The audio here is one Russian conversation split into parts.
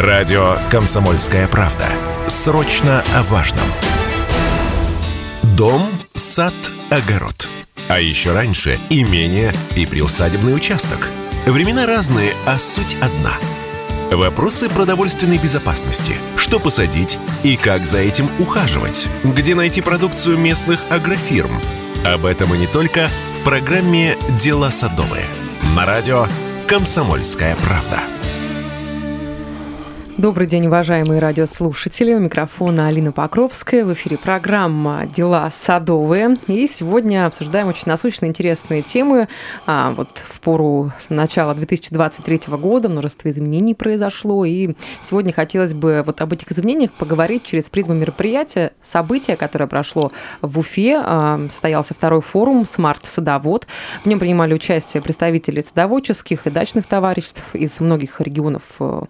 Радио «Комсомольская правда». Срочно о важном. Дом, сад, огород. А еще раньше имение и приусадебный участок. Времена разные, а суть одна. Вопросы продовольственной безопасности. Что посадить и как за этим ухаживать? Где найти продукцию местных агрофирм? Об этом и не только в программе «Дела садовые». На радио «Комсомольская правда». Добрый день, уважаемые радиослушатели. У микрофона Алина Покровская. В эфире программа «Дела садовые». И сегодня обсуждаем очень насущные, интересные темы. А, вот в пору начала 2023 года множество изменений произошло. И сегодня хотелось бы вот об этих изменениях поговорить через призму мероприятия, события, которое прошло в Уфе. А, состоялся второй форум «Смарт-садовод». В нем принимали участие представители садоводческих и дачных товариществ из многих регионов а,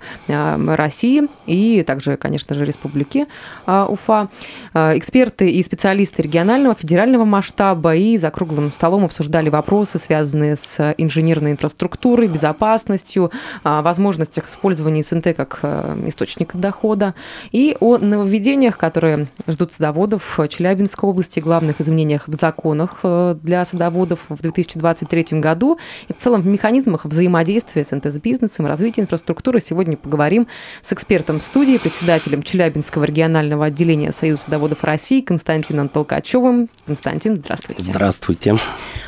России России и также, конечно же, Республики а, Уфа. А, эксперты и специалисты регионального, федерального масштаба и за круглым столом обсуждали вопросы, связанные с инженерной инфраструктурой, безопасностью, а, возможностях использования СНТ как источника дохода и о нововведениях, которые ждут садоводов Челябинской области, главных изменениях в законах для садоводов в 2023 году и в целом в механизмах взаимодействия СНТ с бизнесом, развития инфраструктуры. Сегодня поговорим с экспертом студии, председателем Челябинского регионального отделения Союза садоводов России Константином Толкачевым. Константин, здравствуйте. Здравствуйте.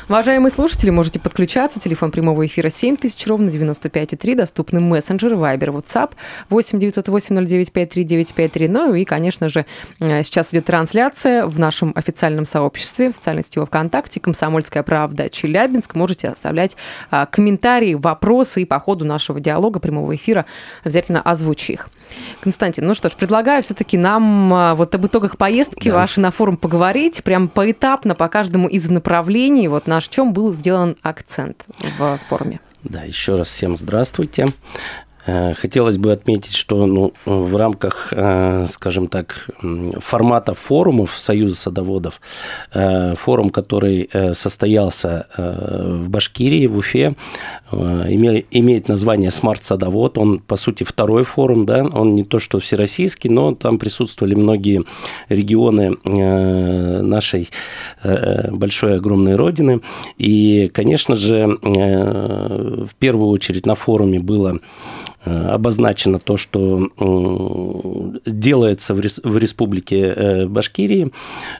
Уважаемые слушатели, можете подключаться. Телефон прямого эфира 7000, ровно 95,3. Доступны мессенджеры, Viber, WhatsApp 8 908 0953 953. Ну и, конечно же, э, сейчас идет трансляция в нашем официальном сообществе, в социальной сети ВКонтакте, «Комсомольская правда Челябинск». Можете оставлять а, комментарии, вопросы и по ходу нашего диалога прямого эфира обязательно озвучить их. Константин, ну что ж, предлагаю все-таки нам а, вот об итогах поездки да. вашей на форум поговорить, прям поэтапно по каждому из направлений, вот на чем был сделан акцент в форуме. Да, еще раз всем здравствуйте. Э, хотелось бы отметить, что ну, в рамках, э, скажем так, формата форумов Союза садоводов, э, форум, который состоялся в Башкирии, в Уфе, имеет название «Смарт Садовод». Он, по сути, второй форум, да, он не то что всероссийский, но там присутствовали многие регионы нашей большой огромной родины. И, конечно же, в первую очередь на форуме было обозначено то, что делается в республике э, Башкирии,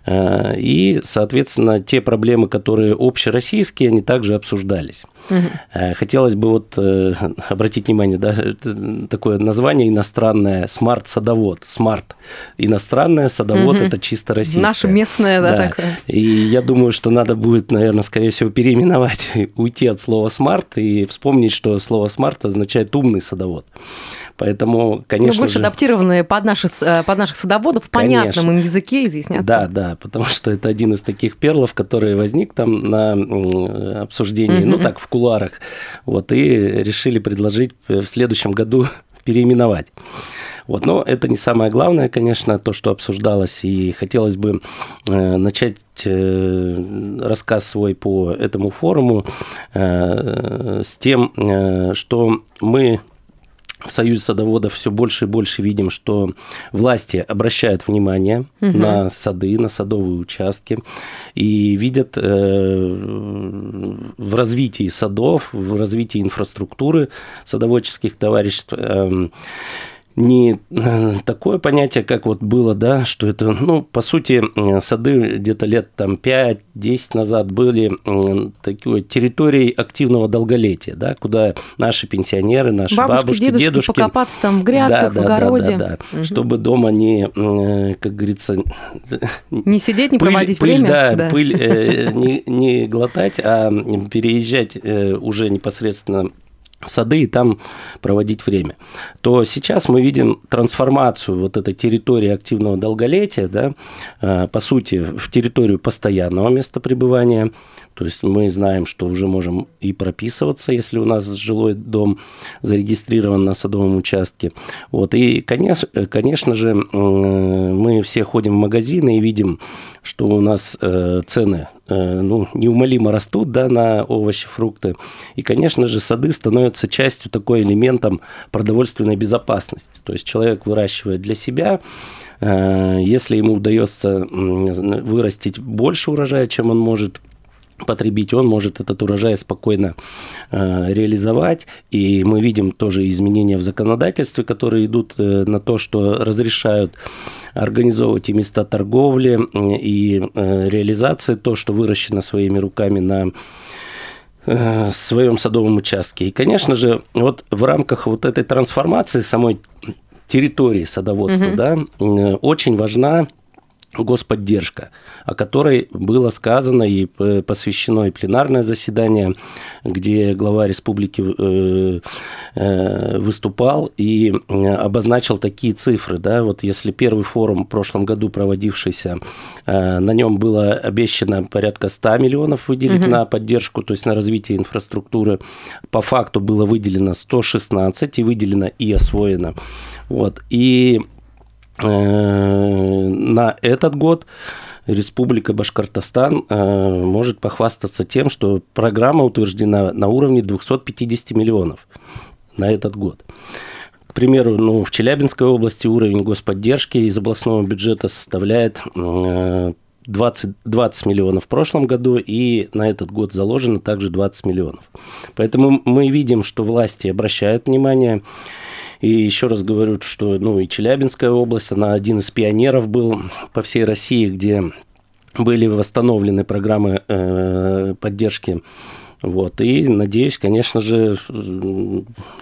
э, и, соответственно, те проблемы, которые общероссийские, они также обсуждались. Угу. Хотелось бы вот обратить внимание, да, такое название иностранное «Smart садовод». «Smart» иностранное, «Садовод» угу. – это чисто российское. Наше местное, да, да, такое. И я думаю, что надо будет, наверное, скорее всего, переименовать, уйти от слова «smart» и вспомнить, что слово «smart» означает «умный садовод» садовод. Поэтому, конечно ну, больше же... адаптированные под, наши, э, под наших садоводов в понятном им языке изъясняться. Да, да, потому что это один из таких перлов, который возник там на обсуждении, угу. ну так, в кулуарах. Вот, и решили предложить в следующем году переименовать. Вот, но это не самое главное, конечно, то, что обсуждалось, и хотелось бы э, начать э, рассказ свой по этому форуму э, с тем, э, что мы в Союзе садоводов все больше и больше видим, что власти обращают внимание угу. на сады, на садовые участки и видят э, в развитии садов, в развитии инфраструктуры садоводческих товариществ э, не э, такое понятие, как вот было, да, что это, ну, по сути, э, сады где-то лет там 5-10 назад были такой территорией активного долголетия, да, куда наши пенсионеры, наши бабушки, бабушки дедушки, дедушки покопаться там в грядках, да, в огороде. Да, да, да, угу. чтобы дома не, э, как говорится... Не сидеть, не пыль, проводить пыль, время. Да, да. пыль э, не, не глотать, а переезжать э, уже непосредственно сады и там проводить время, то сейчас мы видим трансформацию вот этой территории активного долголетия, да, э, по сути, в территорию постоянного места пребывания. То есть мы знаем, что уже можем и прописываться, если у нас жилой дом зарегистрирован на садовом участке. Вот. И, конечно, конечно же, мы все ходим в магазины и видим, что у нас э, цены ну, неумолимо растут да, на овощи, фрукты. И, конечно же, сады становятся частью такой элементом продовольственной безопасности. То есть человек выращивает для себя, если ему удается вырастить больше урожая, чем он может потребить, он может этот урожай спокойно э, реализовать. И мы видим тоже изменения в законодательстве, которые идут э, на то, что разрешают организовывать и места торговли, и э, реализации, то, что выращено своими руками на э, своем садовом участке. И, конечно же, вот в рамках вот этой трансформации самой территории садоводства, угу. да, э, очень важна господдержка, о которой было сказано и посвящено и пленарное заседание, где глава республики э, э, выступал и обозначил такие цифры. Да, вот если первый форум в прошлом году проводившийся, э, на нем было обещано порядка 100 миллионов выделить угу. на поддержку, то есть на развитие инфраструктуры, по факту было выделено 116 и выделено и освоено. Вот. И Э, на этот год Республика Башкортостан э, может похвастаться тем, что программа утверждена на уровне 250 миллионов на этот год. К примеру, ну, в Челябинской области уровень господдержки из областного бюджета составляет 20, э, 20 миллионов в прошлом году, и на этот год заложено также 20 миллионов. Поэтому мы видим, что власти обращают внимание и еще раз говорю, что ну, и Челябинская область, она один из пионеров был по всей России, где были восстановлены программы э, поддержки. Вот, и надеюсь, конечно же,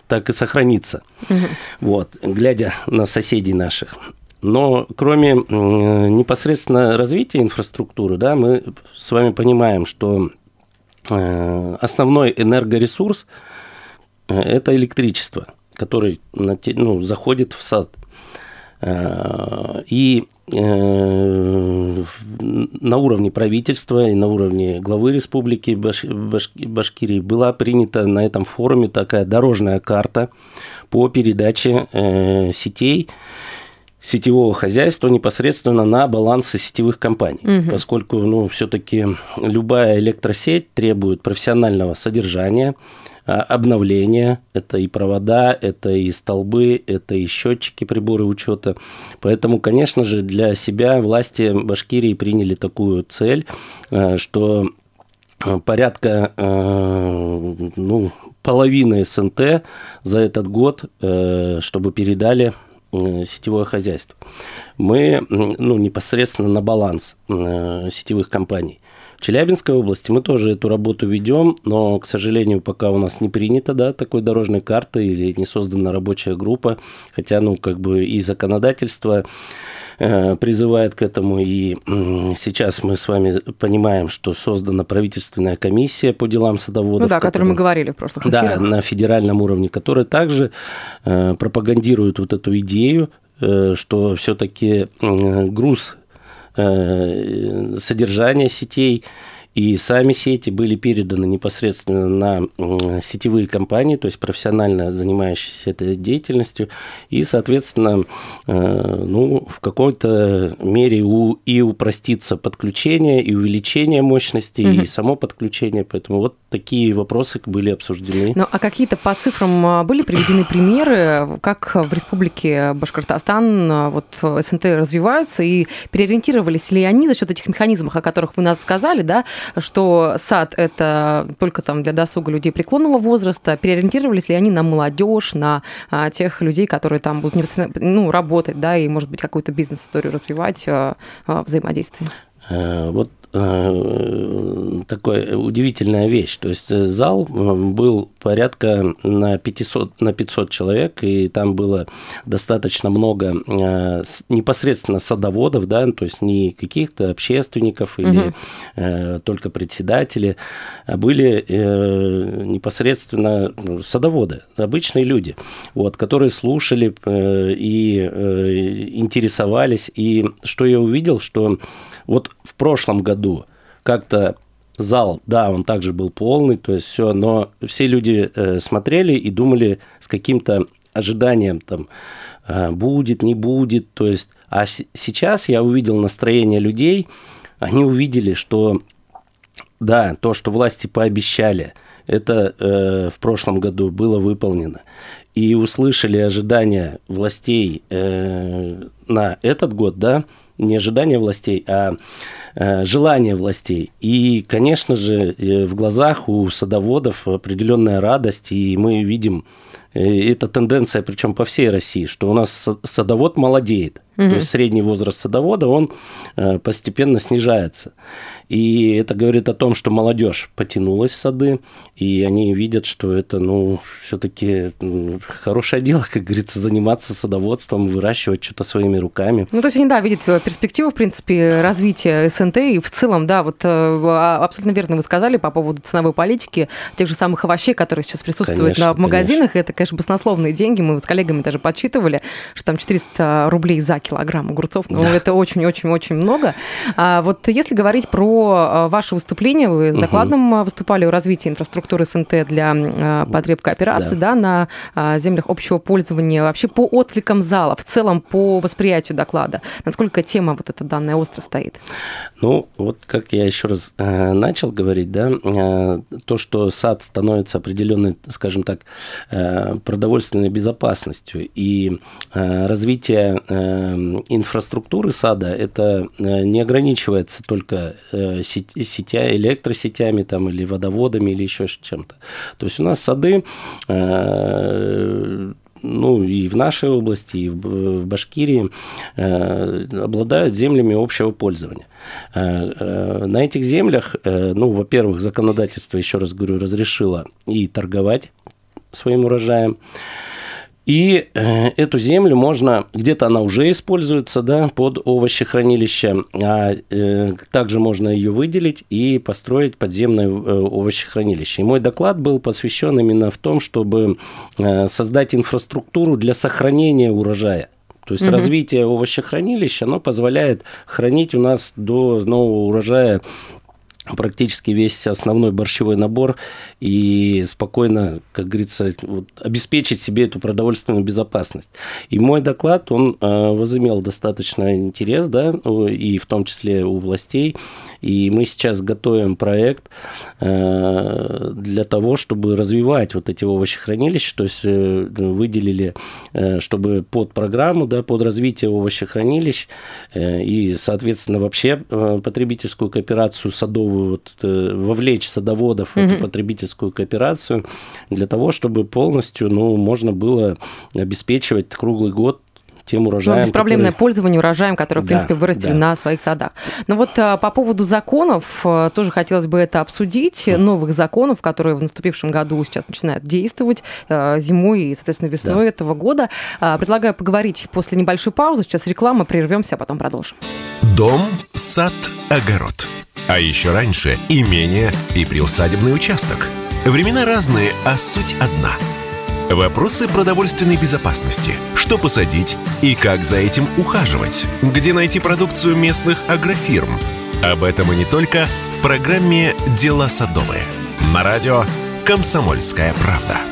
так и сохранится. Угу. Вот, глядя на соседей наших. Но кроме непосредственно развития инфраструктуры, да, мы с вами понимаем, что э, основной энергоресурс э, – это электричество – который ну, заходит в сад. Э, и э, на уровне правительства и на уровне главы республики Баш... Баш... Башкирии была принята на этом форуме такая дорожная карта по передаче э, сетей сетевого хозяйства непосредственно на балансы сетевых компаний, угу. поскольку ну, все-таки любая электросеть требует профессионального содержания, обновления. Это и провода, это и столбы, это и счетчики, приборы учета. Поэтому, конечно же, для себя власти Башкирии приняли такую цель, а, что порядка ну, половины СНТ за этот год, чтобы передали сетевое хозяйство. Мы ну, непосредственно на баланс сетевых компаний. В Челябинской области мы тоже эту работу ведем, но, к сожалению, пока у нас не принято да, такой дорожной карты или не создана рабочая группа, хотя, ну, как бы и законодательство э, призывает к этому. И сейчас мы с вами понимаем, что создана правительственная комиссия по делам садоводов. Ну да, о которой мы говорили в прошлых эфирах. Да, на федеральном уровне, которая также э, пропагандирует вот эту идею, э, что все-таки груз Э, содержания сетей и сами сети были переданы непосредственно на сетевые компании, то есть профессионально занимающиеся этой деятельностью, и, соответственно, э, ну, в какой-то мере у, и упростится подключение, и увеличение мощности, угу. и само подключение, поэтому вот такие вопросы были обсуждены. Ну, а какие-то по цифрам а, были приведены примеры, как в Республике Башкортостан а, вот СНТ развиваются, и переориентировались ли они за счет этих механизмов, о которых вы нас сказали, да, что сад это только там для досуга людей преклонного возраста, переориентировались ли они на молодежь, на а, тех людей, которые там будут ну, работать, да, и, может быть, какую-то бизнес-историю развивать, взаимодействие? Э, вот Э, такая удивительная вещь. То есть э, зал э, был порядка на 500, на 500 человек, и там было достаточно много непосредственно садоводов, да, то есть не каких-то общественников или угу. только председатели, а были непосредственно ну, садоводы, обычные люди, вот, которые слушали и интересовались. И что я увидел, что вот в прошлом году как-то зал, да, он также был полный, то есть все, но все люди э, смотрели и думали с каким-то ожиданием там э, будет, не будет, то есть, а сейчас я увидел настроение людей, они увидели, что да, то, что власти пообещали, это э, в прошлом году было выполнено. И услышали ожидания властей э, на этот год, да, не ожидания властей, а э, желания властей. И, конечно же, э, в глазах у садоводов определенная радость, и мы видим э, это тенденция, причем по всей России, что у нас садовод молодеет. Угу. То есть средний возраст садовода, он постепенно снижается. И это говорит о том, что молодежь потянулась в сады, и они видят, что это, ну, все-таки хорошее дело, как говорится, заниматься садоводством, выращивать что-то своими руками. Ну, то есть они, да, видят э, перспективу, в принципе, развития СНТ, и в целом, да, вот э, а, абсолютно верно вы сказали по поводу ценовой политики тех же самых овощей, которые сейчас присутствуют конечно, на, магазинах. Конечно. Это, конечно, баснословные деньги. Мы с коллегами даже подсчитывали, что там 400 рублей за килограмм огурцов. Ну, да. это очень-очень-очень много. А вот если говорить про а, ваше выступление. Вы с докладом угу. выступали о развитии инфраструктуры СНТ для а, потреб кооперации да. Да, на землях общего пользования. Вообще по откликам зала, в целом по восприятию доклада. Насколько тема вот эта данная остро стоит? Ну, вот как я еще раз э, начал говорить, да, э, то, что сад становится определенной, скажем так, э, продовольственной безопасностью и э, развитие э, инфраструктуры сада, это э, не ограничивается только э, сетя, электросетями там, или водоводами или еще чем-то. То есть у нас сады э, ну, и в нашей области, и в Башкирии обладают землями общего пользования. На этих землях, ну, во-первых, законодательство, еще раз говорю, разрешило и торговать своим урожаем. И э, эту землю можно, где-то она уже используется, да, под овощехранилище, а э, также можно ее выделить и построить подземное э, овощехранилище. И мой доклад был посвящен именно в том, чтобы создать инфраструктуру для сохранения урожая. То есть угу. развитие овощехранилища, оно позволяет хранить у нас до нового урожая практически весь основной борщевой набор и спокойно, как говорится, вот, обеспечить себе эту продовольственную безопасность. И мой доклад, он э, возымел достаточно интерес, да, и в том числе у властей. И мы сейчас готовим проект э, для того, чтобы развивать вот эти овощехранилища, то есть э, выделили, э, чтобы под программу, да, под развитие овощехранилищ и, соответственно, вообще потребительскую кооперацию садовую вот, вовлечь садоводов mm-hmm. в эту потребительскую кооперацию для того, чтобы полностью ну, можно было обеспечивать круглый год тем урожаем. Ну, беспроблемное который... пользование урожаем, который, в да, принципе, вырастили да. на своих садах. Но вот а, по поводу законов а, тоже хотелось бы это обсудить. Mm. Новых законов, которые в наступившем году сейчас начинают действовать а, зимой и, соответственно, весной да. этого года. А, предлагаю поговорить после небольшой паузы. Сейчас реклама, прервемся, а потом продолжим. Дом, сад, огород. А еще раньше имение и приусадебный участок. Времена разные, а суть одна. Вопросы продовольственной безопасности. Что посадить и как за этим ухаживать? Где найти продукцию местных агрофирм? Об этом и не только в программе «Дела садовые». На радио «Комсомольская правда».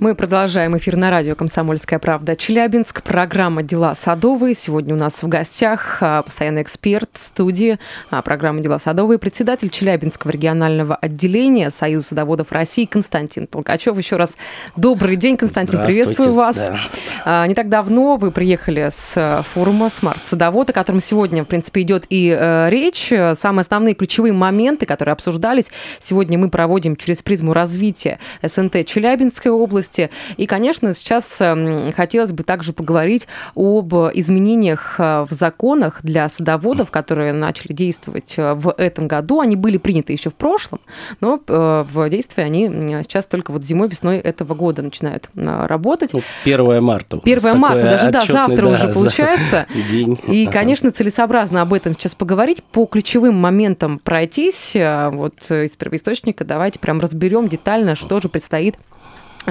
Мы продолжаем эфир на радио «Комсомольская правда» Челябинск. Программа «Дела садовые». Сегодня у нас в гостях а, постоянный эксперт студии а, программы «Дела садовые», председатель Челябинского регионального отделения Союза садоводов России Константин Толкачев. Еще раз добрый день, Константин, приветствую вас. Да. А, не так давно вы приехали с форума «Смарт-садовод», о котором сегодня, в принципе, идет и э, речь. Самые основные ключевые моменты, которые обсуждались, сегодня мы проводим через призму развития СНТ Челябинской области, области. И, конечно, сейчас эм, хотелось бы также поговорить об изменениях э, в законах для садоводов, которые начали действовать э, в этом году. Они были приняты еще в прошлом, но э, в действии они сейчас только вот зимой, весной этого года начинают работать. Ну, 1 марта. 1 марта, даже да, завтра да, уже получается. День. И, конечно, целесообразно об этом сейчас поговорить, по ключевым моментам пройтись. Вот из первоисточника давайте прям разберем детально, что же предстоит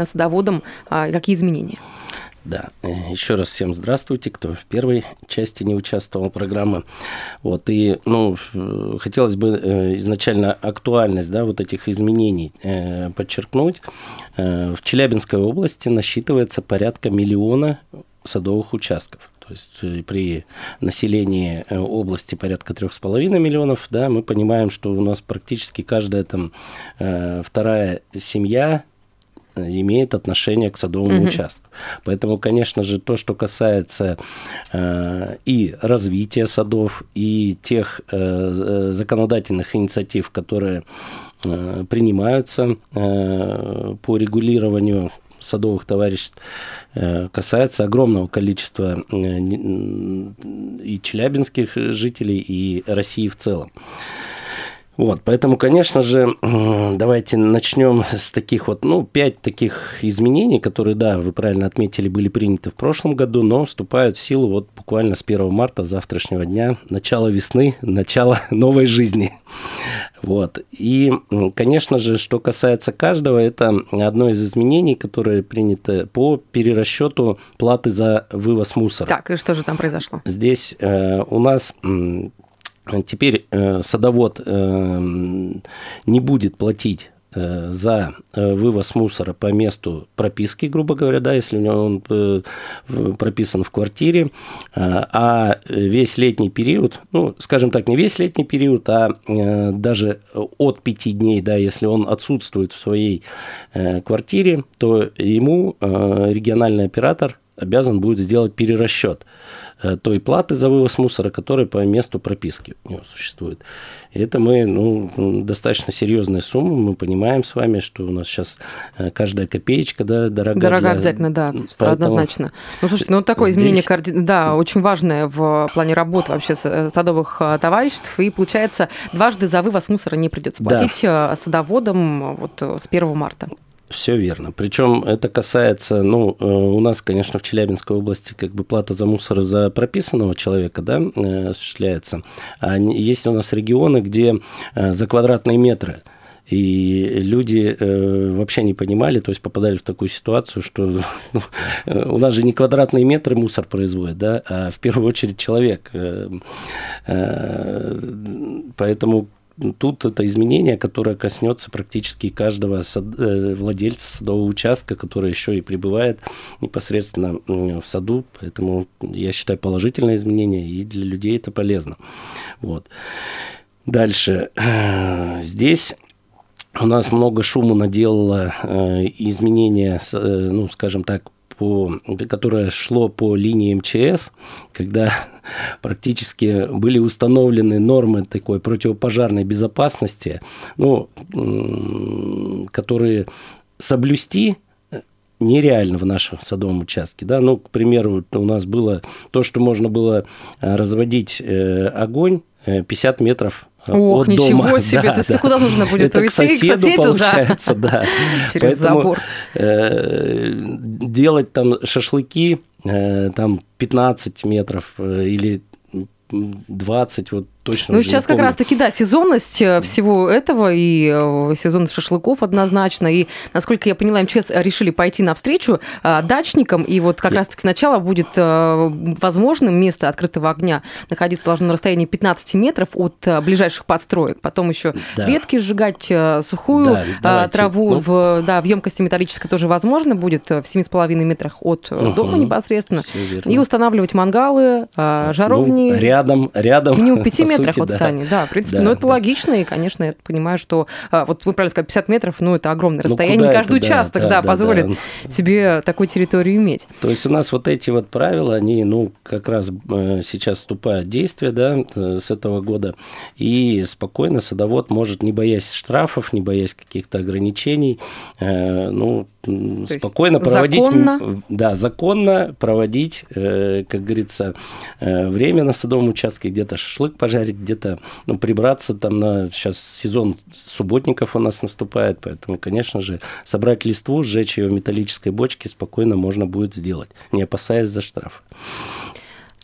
садоводам, а, какие изменения? Да, э, еще раз всем здравствуйте, кто в первой части не участвовал в программе. Вот, и, ну, хотелось бы э, изначально актуальность, да, вот этих изменений э, подчеркнуть. В Челябинской области насчитывается порядка миллиона садовых участков. То есть э, при населении э, области порядка 3,5 миллионов, да, мы понимаем, что у нас практически каждая там вторая семья имеет отношение к садовому угу. участку. Поэтому, конечно же, то, что касается э, и развития садов, и тех э, законодательных инициатив, которые э, принимаются э, по регулированию садовых товариществ, э, касается огромного количества э, и челябинских жителей, и России в целом. Вот, поэтому, конечно же, давайте начнем с таких вот, ну, пять таких изменений, которые, да, вы правильно отметили, были приняты в прошлом году, но вступают в силу вот буквально с 1 марта завтрашнего дня, начало весны, начало новой жизни. Вот. И, конечно же, что касается каждого, это одно из изменений, которое принято по перерасчету платы за вывоз мусора. Так, и что же там произошло? Здесь э, у нас Теперь э, садовод э, не будет платить э, за вывоз мусора по месту прописки, грубо говоря, да, если у него он прописан в квартире, а весь летний период, ну, скажем так, не весь летний период, а даже от пяти дней, да, если он отсутствует в своей квартире, то ему региональный оператор обязан будет сделать перерасчет Э, той платы за вывоз мусора, которая по месту прописки у него существует. И это мы, ну, достаточно серьезная сумма, мы понимаем с вами, что у нас сейчас э, каждая копеечка, да, дорога. Дорога для... обязательно, да, Поэтому... однозначно. Ну, слушайте, ну, такое Здесь... изменение, да, очень важное в плане работы вообще э, садовых товариществ, и, получается, дважды за вывоз мусора не придется платить да. садоводам вот с 1 марта. Все верно. Причем это касается, ну, э, у нас, конечно, в Челябинской области как бы плата за мусор за прописанного человека, да, э, осуществляется. А есть у нас регионы, где э, за квадратные метры и люди э, вообще не понимали, то есть попадали в такую ситуацию, что ну, у нас же не квадратные метры мусор производят, да, а в первую очередь человек. Э, э, поэтому тут это изменение, которое коснется практически каждого сад, э, владельца садового участка, который еще и пребывает непосредственно в саду. Поэтому я считаю положительное изменение, и для людей это полезно. Вот. Дальше. Здесь у нас много шума наделало э, изменение, э, ну, скажем так, по, которое шло по линии МЧС, когда практически были установлены нормы такой противопожарной безопасности, ну, которые соблюсти нереально в нашем садовом участке. Да? Ну, к примеру, у нас было то, что можно было э, разводить э, огонь 50 метров Ох, от ничего дома. себе, да, то есть да. куда нужно будет Это уйти? К соседу, к соседу получается, да. да. Через Поэтому, забор. Э, делать там шашлыки, э, там 15 метров э, или 20, вот точно. Ну, сейчас как раз-таки, да, сезонность э, всего этого и э, сезон шашлыков однозначно. И, насколько я поняла, МЧС решили пойти навстречу э, дачникам. И вот как раз-таки сначала будет возможным место открытого огня находиться должно на расстоянии 15 метров от ближайших подстроек. Потом еще да. ветки сжигать, сухую да, траву ну, в, да, в емкости металлической тоже возможно будет в 7,5 метрах от угу, дома непосредственно. И устанавливать мангалы, жаровни. Ну, рядом, рядом. Минимум 5 метров метрах сути, от здания. Да, в принципе, да, ну это да. логично, и, конечно, я понимаю, что а, вот вы правильно сказали, 50 метров, ну это огромное ну, расстояние, каждый это, участок, да, да, да позволит да. себе такую территорию иметь. То есть у нас вот эти вот правила, они, ну, как раз э, сейчас вступают в действие, да, с этого года, и спокойно садовод может, не боясь штрафов, не боясь каких-то ограничений, э, ну, то спокойно проводить, законно? да, законно проводить, э, как говорится, э, время на садовом участке, где-то шашлык пожарить, где-то ну, прибраться там на сейчас сезон субботников у нас наступает, поэтому, конечно же, собрать листву, сжечь ее в металлической бочке спокойно можно будет сделать, не опасаясь за штраф.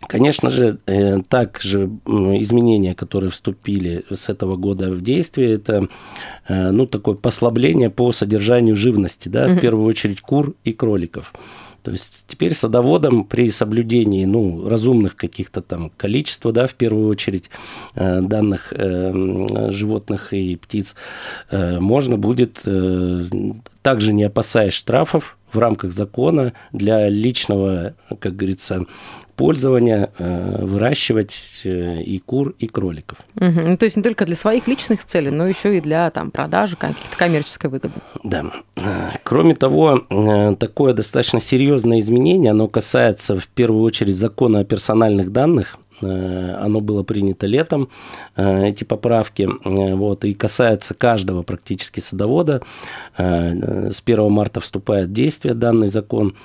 Конечно же, э, также изменения, которые вступили с этого года в действие, это э, ну, такое послабление по содержанию живности, да, угу. в первую очередь кур и кроликов. То есть теперь садоводам при соблюдении ну, разумных каких-то там количества, да, в первую очередь, э, данных э, животных и птиц, э, можно будет, также не опасаясь штрафов, в рамках закона для личного, как говорится, пользования э, выращивать э, и кур, и кроликов. Угу. Ну, то есть не только для своих личных целей, но еще и для там, продажи, каких-то коммерческой выгоды. Да. Кроме того, такое достаточно серьезное изменение, оно касается в первую очередь закона о персональных данных, оно было принято летом, эти поправки, вот, и касаются каждого практически садовода. С 1 марта вступает в действие данный закон.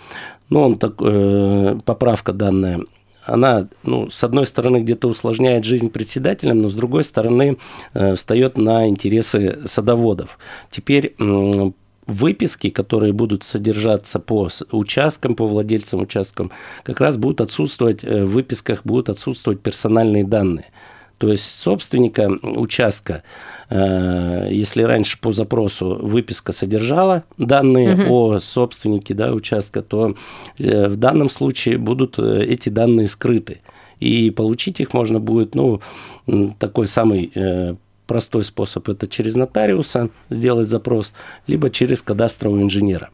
Ну, он так, э, поправка данная, она, ну, с одной стороны, где-то усложняет жизнь председателям, но с другой стороны, э, встает на интересы садоводов. Теперь э, выписки, которые будут содержаться по участкам, по владельцам участкам, как раз будут отсутствовать, э, в выписках будут отсутствовать персональные данные. То есть собственника участка, э, если раньше по запросу выписка содержала данные угу. о собственнике да, участка, то э, в данном случае будут э, эти данные скрыты. И получить их можно будет, ну, такой самый простой способ – это через нотариуса сделать запрос, либо через кадастрового инженера.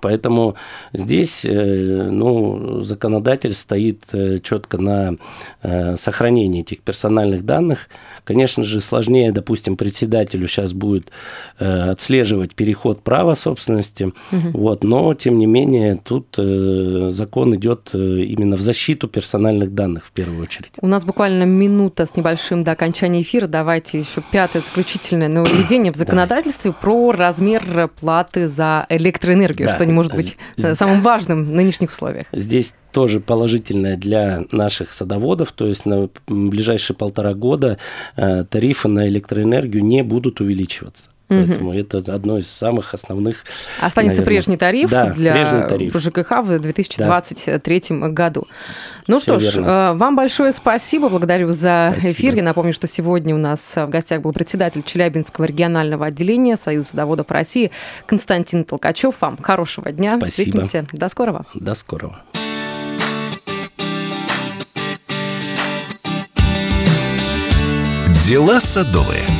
Поэтому здесь э, ну, законодатель стоит э, четко на э, сохранении этих персональных данных. Конечно же, сложнее, допустим, председателю сейчас будет отслеживать переход права собственности, угу. вот, но, тем не менее, тут закон идет именно в защиту персональных данных в первую очередь. У нас буквально минута с небольшим до окончания эфира. Давайте еще пятое заключительное нововведение в законодательстве про размер платы за электроэнергию. Да что не может быть Здесь... самым важным в нынешних условиях. Здесь тоже положительное для наших садоводов, то есть на ближайшие полтора года э, тарифы на электроэнергию не будут увеличиваться. Поэтому это одно из самых основных. Останется наверное, прежний тариф да, для тариф. ЖКХ в 2023 да. году. Ну Все что ж, верно. Э, вам большое спасибо. Благодарю за спасибо. эфир. Я напомню, что сегодня у нас в гостях был председатель Челябинского регионального отделения Союза садоводов России Константин Толкачев. Вам хорошего дня. Спасибо. Встретимся. До скорого. До скорого. Дела садовые.